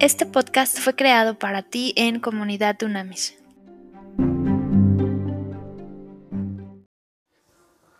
Este podcast fue creado para ti en Comunidad Dunamis.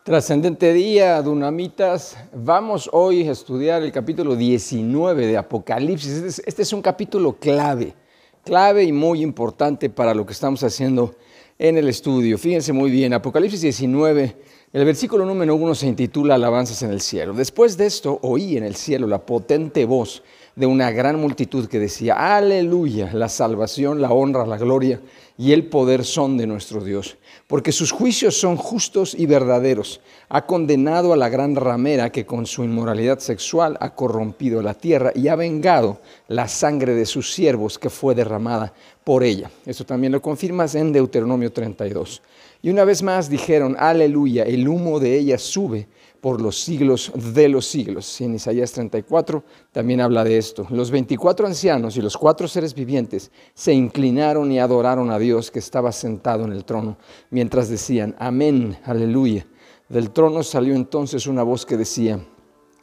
Trascendente día, Dunamitas. Vamos hoy a estudiar el capítulo 19 de Apocalipsis. Este es, este es, un capítulo clave, clave y muy importante para lo que estamos haciendo en el estudio. Fíjense muy bien, Apocalipsis 19, el versículo número 1 se intitula Alabanzas en el cielo. Después de esto oí en el cielo la potente voz de una gran multitud que decía, aleluya, la salvación, la honra, la gloria y el poder son de nuestro Dios, porque sus juicios son justos y verdaderos. Ha condenado a la gran ramera que con su inmoralidad sexual ha corrompido la tierra y ha vengado la sangre de sus siervos que fue derramada por ella. Esto también lo confirmas en Deuteronomio 32. Y una vez más dijeron, aleluya, el humo de ella sube por los siglos de los siglos. Y en Isaías 34 también habla de esto. Los 24 ancianos y los cuatro seres vivientes se inclinaron y adoraron a Dios que estaba sentado en el trono, mientras decían, amén, aleluya. Del trono salió entonces una voz que decía,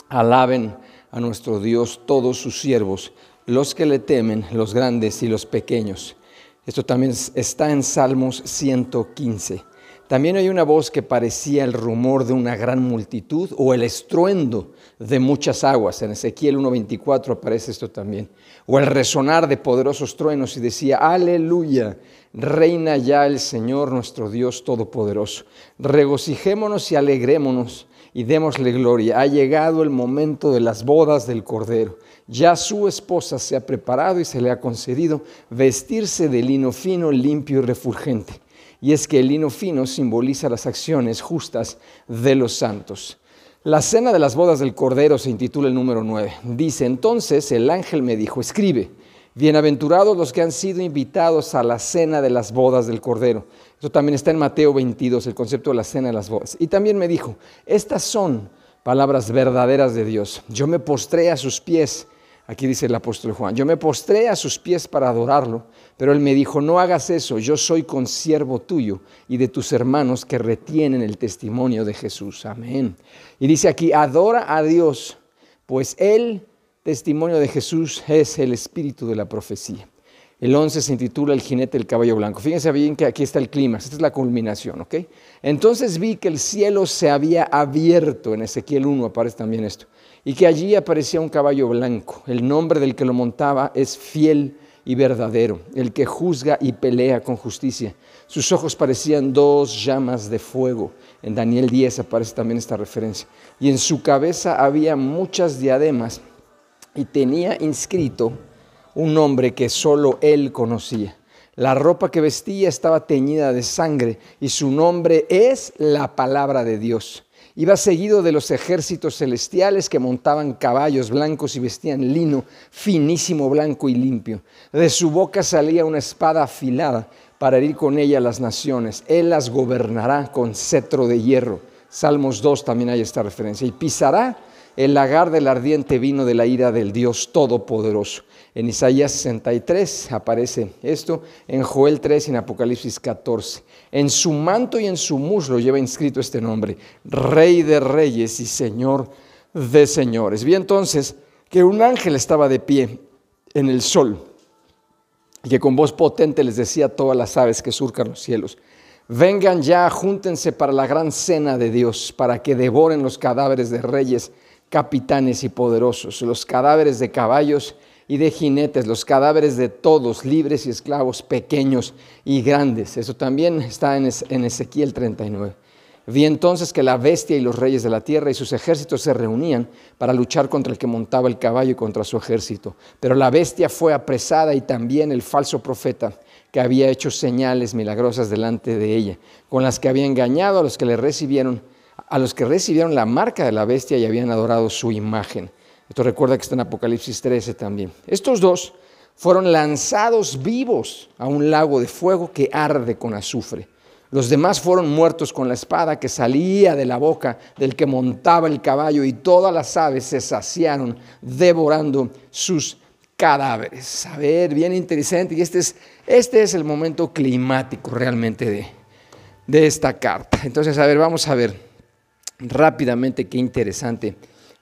alaben a nuestro Dios todos sus siervos, los que le temen, los grandes y los pequeños. Esto también está en Salmos 115. También hay una voz que parecía el rumor de una gran multitud o el estruendo de muchas aguas. En Ezequiel 1.24 aparece esto también. O el resonar de poderosos truenos y decía, aleluya, reina ya el Señor nuestro Dios Todopoderoso. Regocijémonos y alegrémonos y démosle gloria. Ha llegado el momento de las bodas del Cordero. Ya su esposa se ha preparado y se le ha concedido vestirse de lino fino, limpio y refulgente y es que el lino fino simboliza las acciones justas de los santos. La cena de las bodas del Cordero se intitula el número 9. Dice, entonces el ángel me dijo, escribe, bienaventurados los que han sido invitados a la cena de las bodas del Cordero. Eso también está en Mateo 22, el concepto de la cena de las bodas. Y también me dijo, estas son palabras verdaderas de Dios. Yo me postré a sus pies Aquí dice el apóstol Juan, yo me postré a sus pies para adorarlo, pero él me dijo, no hagas eso, yo soy consiervo tuyo y de tus hermanos que retienen el testimonio de Jesús. Amén. Y dice aquí, adora a Dios, pues el testimonio de Jesús es el espíritu de la profecía. El 11 se intitula El jinete del caballo blanco. Fíjense bien que aquí está el clima, esta es la culminación, ¿ok? Entonces vi que el cielo se había abierto, en Ezequiel 1 aparece también esto y que allí aparecía un caballo blanco. El nombre del que lo montaba es fiel y verdadero, el que juzga y pelea con justicia. Sus ojos parecían dos llamas de fuego. En Daniel 10 aparece también esta referencia. Y en su cabeza había muchas diademas y tenía inscrito un nombre que solo él conocía. La ropa que vestía estaba teñida de sangre y su nombre es la palabra de Dios. Iba seguido de los ejércitos celestiales que montaban caballos blancos y vestían lino finísimo, blanco y limpio. De su boca salía una espada afilada para herir con ella a las naciones. Él las gobernará con cetro de hierro. Salmos 2 también hay esta referencia. Y pisará el lagar del ardiente vino de la ira del Dios Todopoderoso. En Isaías 63 aparece esto, en Joel 3 y en Apocalipsis 14. En su manto y en su muslo lleva inscrito este nombre, Rey de Reyes y Señor de Señores. Vi entonces que un ángel estaba de pie en el sol y que con voz potente les decía a todas las aves que surcan los cielos, vengan ya, júntense para la gran cena de Dios, para que devoren los cadáveres de reyes capitanes y poderosos, los cadáveres de caballos y de jinetes, los cadáveres de todos, libres y esclavos, pequeños y grandes. Eso también está en Ezequiel 39. Vi entonces que la bestia y los reyes de la tierra y sus ejércitos se reunían para luchar contra el que montaba el caballo y contra su ejército. Pero la bestia fue apresada y también el falso profeta que había hecho señales milagrosas delante de ella, con las que había engañado a los que le recibieron a los que recibieron la marca de la bestia y habían adorado su imagen. Esto recuerda que está en Apocalipsis 13 también. Estos dos fueron lanzados vivos a un lago de fuego que arde con azufre. Los demás fueron muertos con la espada que salía de la boca del que montaba el caballo y todas las aves se saciaron devorando sus cadáveres. A ver, bien interesante. Y este es, este es el momento climático realmente de, de esta carta. Entonces, a ver, vamos a ver rápidamente, qué interesante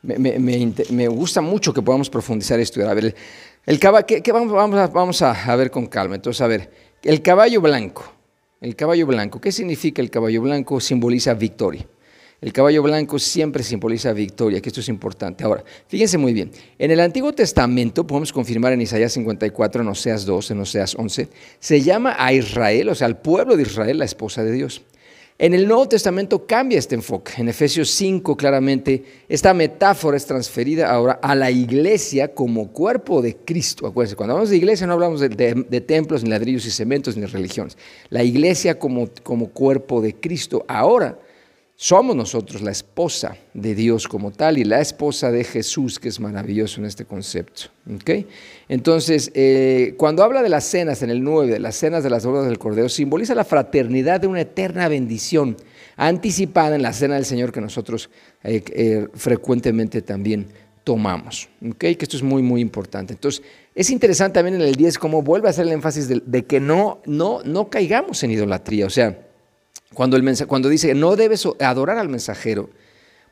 me, gusta mucho que podamos profundizar esto. A ver, el caballo, ¿qué, vamos, vamos, a, vamos a, ver con calma. Entonces, a ver, el caballo blanco. El caballo blanco. ¿Qué significa el caballo blanco? Simboliza victoria. El caballo blanco siempre simboliza victoria, que esto es importante. Ahora, fíjense muy bien. En el Antiguo Testamento, podemos confirmar en Isaías 54, en Oseas 2, en Oseas 11, se llama a Israel, o sea, al pueblo de Israel, la esposa de Dios. En el Nuevo Testamento cambia este enfoque. En Efesios 5 claramente esta metáfora es transferida ahora a la iglesia como cuerpo de Cristo. Acuérdense, cuando hablamos de iglesia no hablamos de, templos, ni ladrillos y cementos, ni religiones. La iglesia como, como cuerpo de Cristo. Ahora somos nosotros la esposa de Dios como tal y la esposa de Jesús, que es maravilloso en este concepto. Entonces, eh, cuando habla de las cenas en el 9, de las cenas de las bodas del Cordero, simboliza la fraternidad de una eterna bendición anticipada en la cena del Señor que nosotros eh, eh, frecuentemente también tomamos. Que esto es muy, muy importante. Entonces, es interesante también en el 10 cómo vuelve a hacer el énfasis de, de que no, no, no caigamos en idolatría. O sea, cuando, el cuando dice no debes adorar al mensajero,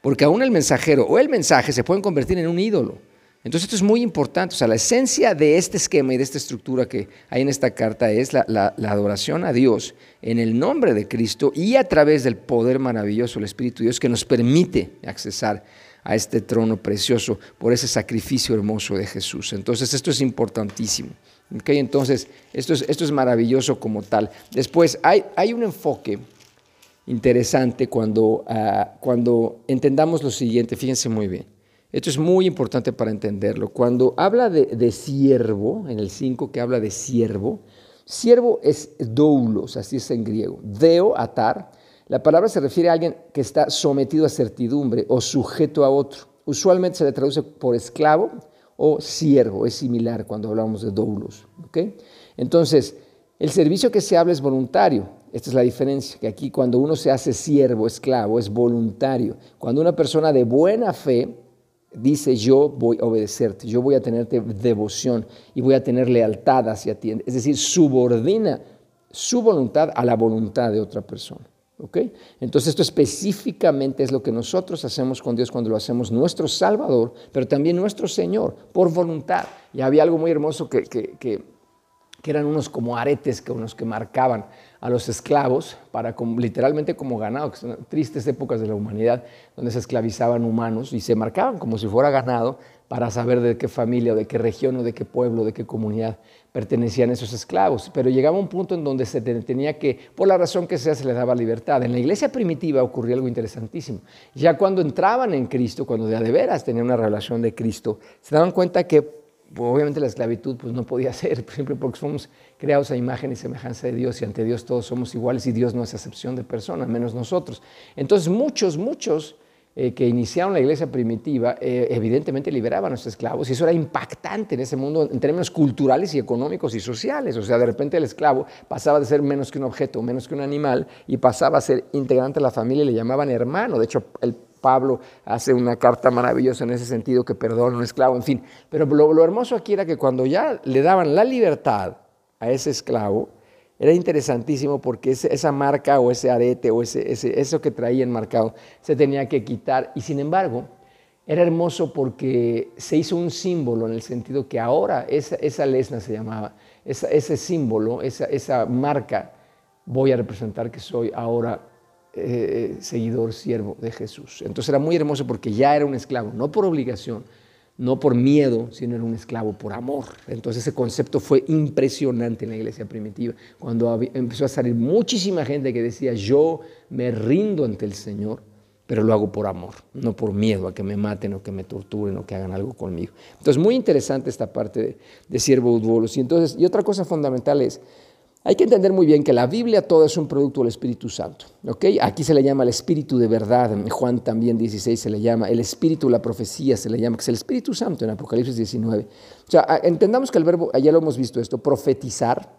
porque aún el mensajero o el mensaje se pueden convertir en un ídolo. Entonces esto es muy importante. O sea, la esencia de este esquema y de esta estructura que hay en esta carta es la, adoración a Dios en el nombre de Cristo y a través del poder maravilloso del Espíritu de Dios que nos permite accesar a este trono precioso por ese sacrificio hermoso de Jesús. Entonces esto es importantísimo. ¿Okay? Entonces esto es, esto es maravilloso como tal. Después hay, hay un enfoque interesante cuando, ah, cuando entendamos lo siguiente, fíjense muy bien. Esto es muy importante para entenderlo. Cuando habla de, siervo, en el 5 que habla de siervo, siervo es doulos, así es en griego. Deo, atar. La palabra se refiere a alguien que está sometido a certidumbre o sujeto a otro. Usualmente se le traduce por esclavo o siervo, es similar cuando hablamos de doulos. ¿okay? Entonces, el servicio que se habla es voluntario. Esta es la diferencia, que aquí cuando uno se hace siervo, esclavo, es voluntario. Cuando una persona de buena fe dice yo voy a obedecerte, yo voy a tenerte devoción y voy a tener lealtad hacia ti, es decir, subordina su voluntad a la voluntad de otra persona. ¿Okay? Entonces esto específicamente es lo que nosotros hacemos con Dios cuando lo hacemos nuestro Salvador, pero también nuestro Señor, por voluntad. Y había algo muy hermoso que, que, que, que eran unos como aretes que unos que marcaban a los esclavos para literalmente como ganado, que son tristes épocas de la humanidad donde se esclavizaban humanos y se marcaban como si fuera ganado para saber de qué familia, de qué región o de qué pueblo, de qué comunidad pertenecían esos esclavos. Pero llegaba un punto en donde se tenía que, por la razón que sea, se les daba libertad. En la iglesia primitiva ocurría algo interesantísimo. Ya cuando entraban en Cristo, cuando de de veras tenían una relación de Cristo, se daban cuenta que obviamente la esclavitud pues, no podía ser, ejemplo, porque somos creados a imagen y semejanza de Dios y ante Dios todos somos iguales y Dios no es excepción de persona, menos nosotros. Entonces muchos, muchos eh, que iniciaron la iglesia primitiva eh, evidentemente liberaban a los esclavos y eso era impactante en ese mundo en términos culturales y económicos y sociales. O sea, de repente el esclavo pasaba de ser menos que un objeto, menos que un animal y pasaba a ser integrante de la familia y le llamaban hermano. De hecho, el Pablo hace una carta maravillosa en ese sentido que perdona a un esclavo, en fin. Pero lo, hermoso aquí era que cuando ya le daban la libertad a ese esclavo, era interesantísimo porque esa marca o ese arete o ese, eso que traía enmarcado se tenía que quitar. Y sin embargo, era hermoso porque se hizo un símbolo en el sentido que ahora esa, lesna se llamaba, ese símbolo, esa, esa marca, voy a representar que soy ahora eh, seguidor, siervo de Jesús. Entonces era muy hermoso porque ya era un esclavo, no por obligación, no por miedo, sino era un esclavo por amor. Entonces ese concepto fue impresionante en la iglesia primitiva, cuando empezó a salir muchísima gente que decía, yo me rindo ante el Señor, pero lo hago por amor, no por miedo a que me maten o que me torturen o que hagan algo conmigo. Entonces muy interesante esta parte de, de siervo Y, entonces, y otra cosa fundamental es, hay que entender muy bien que la Biblia toda es un producto del Espíritu Santo. Aquí se le llama el Espíritu de verdad, en Juan también 16 se le llama, el Espíritu la profecía se le llama, que es el Espíritu Santo en Apocalipsis 19. O sea, entendamos que el verbo, ya lo hemos visto esto, profetizar,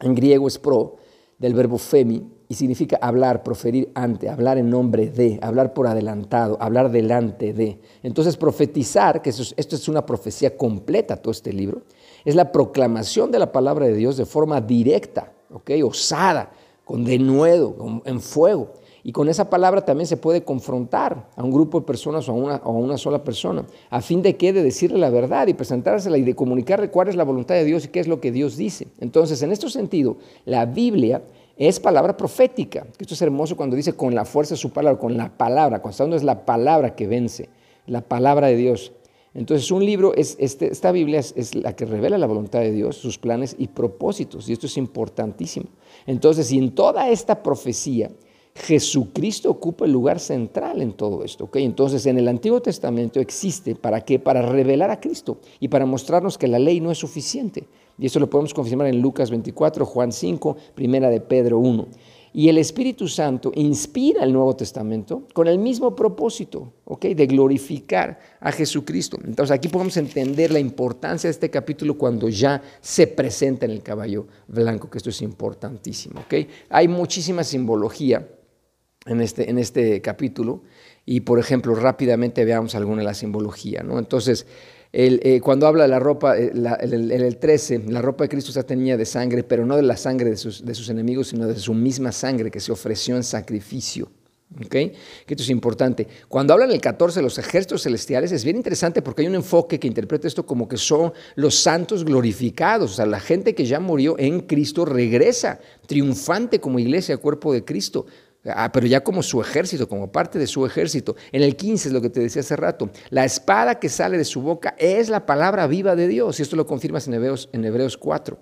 en griego es pro, del verbo femi, y significa hablar, proferir ante, hablar en nombre de, hablar por adelantado, hablar delante de. Entonces, profetizar, que esto es una profecía completa, todo este libro, es la proclamación de la palabra de Dios de forma directa, ¿ok? osada, con denuedo, en fuego. Y con esa palabra también se puede confrontar a un grupo de personas o a una, sola persona, a fin de que de decirle la verdad y presentársela y de comunicarle cuál es la voluntad de Dios y qué es lo que Dios dice. Entonces, en este sentido, la Biblia es palabra profética. Esto es hermoso cuando dice con la fuerza de su palabra, con la palabra, hablando es la palabra que vence, la palabra de Dios. Entonces, un libro, es, este, esta Biblia es, la que revela la voluntad de Dios, sus planes y propósitos, y esto es importantísimo. Entonces, y en toda esta profecía, Jesucristo ocupa el lugar central en todo esto. Entonces, en el Antiguo Testamento existe, ¿para qué? Para revelar a Cristo y para mostrarnos que la ley no es suficiente. Y eso lo podemos confirmar en Lucas 24, Juan 5, Primera de Pedro 1. Y el Espíritu Santo inspira el Nuevo Testamento con el mismo propósito, ¿ok? De glorificar a Jesucristo. Entonces aquí podemos entender la importancia de este capítulo cuando ya se presenta en el caballo blanco, que esto es importantísimo, ¿ok? Hay muchísima simbología en este, en este capítulo y, por ejemplo, rápidamente veamos alguna de la simbología, ¿no? Entonces, eh, cuando habla de la ropa, en eh, el, el, 13, la ropa de Cristo está teñida de sangre, pero no de la sangre de sus, enemigos, sino de su misma sangre que se ofreció en sacrificio. ¿Okay? Esto es importante. Cuando habla en el 14 de los ejércitos celestiales, es bien interesante porque hay un enfoque que interpreta esto como que son los santos glorificados, o sea, la gente que ya murió en Cristo regresa triunfante como iglesia, cuerpo de Cristo. Ah, pero ya como su ejército, como parte de su ejército. En el 15 es lo que te decía hace rato. La espada que sale de su boca es la palabra viva de Dios. Y esto lo confirmas en Hebreos, en Hebreos 4.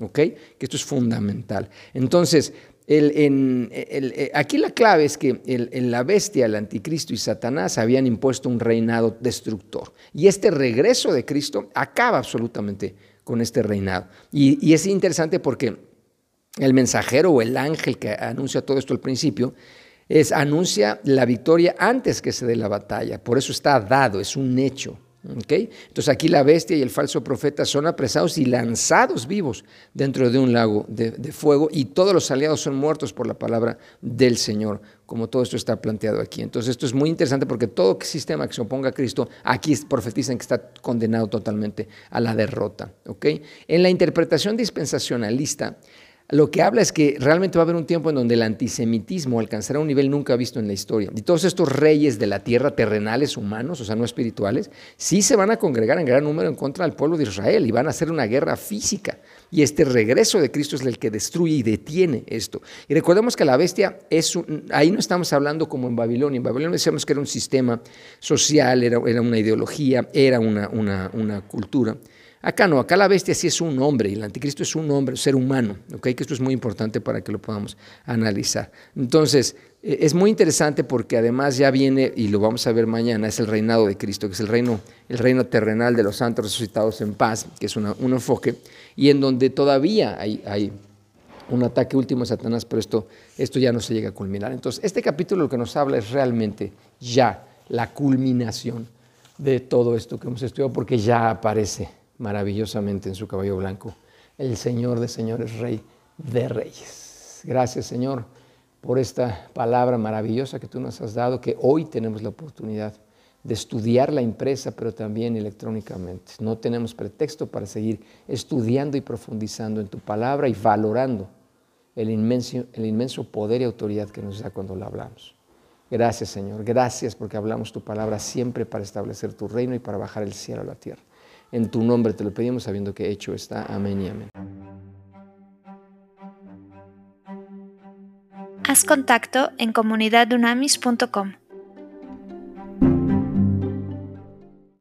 ¿Ok? Que esto es fundamental. Entonces, eh, aquí la clave es que la bestia, el anticristo y Satanás habían impuesto un reinado destructor. Y este regreso de Cristo acaba absolutamente con este reinado. Y es interesante porque el mensajero o el ángel que anuncia todo esto al principio, es, anuncia la victoria antes que se dé la batalla. Por eso está dado, es un hecho. Entonces aquí la bestia y el falso profeta son apresados y lanzados vivos dentro de un lago de, fuego y todos los aliados son muertos por la palabra del Señor, como todo esto está planteado aquí. Entonces esto es muy interesante porque todo sistema que se oponga a Cristo, aquí profetizan que está condenado totalmente a la derrota. En la interpretación dispensacionalista, lo que habla es que realmente va a haber un tiempo en donde el antisemitismo alcanzará un nivel nunca visto en la historia. Y todos estos reyes de la tierra, terrenales, humanos, o sea, no espirituales, sí se van a congregar en gran número en contra del pueblo de Israel y van a hacer una guerra física. Y este regreso de Cristo es el que destruye y detiene esto. Y recordemos que la bestia es ahí no estamos hablando como en Babilonia. En Babilonia decíamos que era un sistema social, era, una ideología, era una cultura. Acá no, acá la bestia sí es un hombre y el anticristo es un hombre, un ser humano, ¿ok? Que esto es muy importante para que lo podamos analizar. Entonces, e, es muy interesante porque además ya viene, y lo vamos a ver mañana, es el reinado de Cristo, que es el reino, el reino terrenal de los santos resucitados en paz, que es un enfoque, y en donde todavía hay, un ataque último a Satanás, pero esto, esto ya no se llega a culminar. Entonces, este capítulo lo que nos habla es realmente ya la culminación de todo esto que hemos estudiado, porque ya aparece maravillosamente en su caballo blanco, el Señor de señores, Rey de reyes. Gracias Señor por esta palabra maravillosa que tú nos has dado, que hoy tenemos la oportunidad de estudiarla impresa, pero también electrónicamente. No tenemos pretexto para seguir estudiando y profundizando en tu palabra y valorando el inmenso, el inmenso poder y autoridad que nos da cuando la hablamos. Gracias Señor, gracias porque hablamos tu palabra siempre para establecer tu reino y para bajar el cielo a la tierra. En tu nombre te lo pedimos sabiendo que hecho está. Amén y amén. Haz contacto en comunidadunamis.com.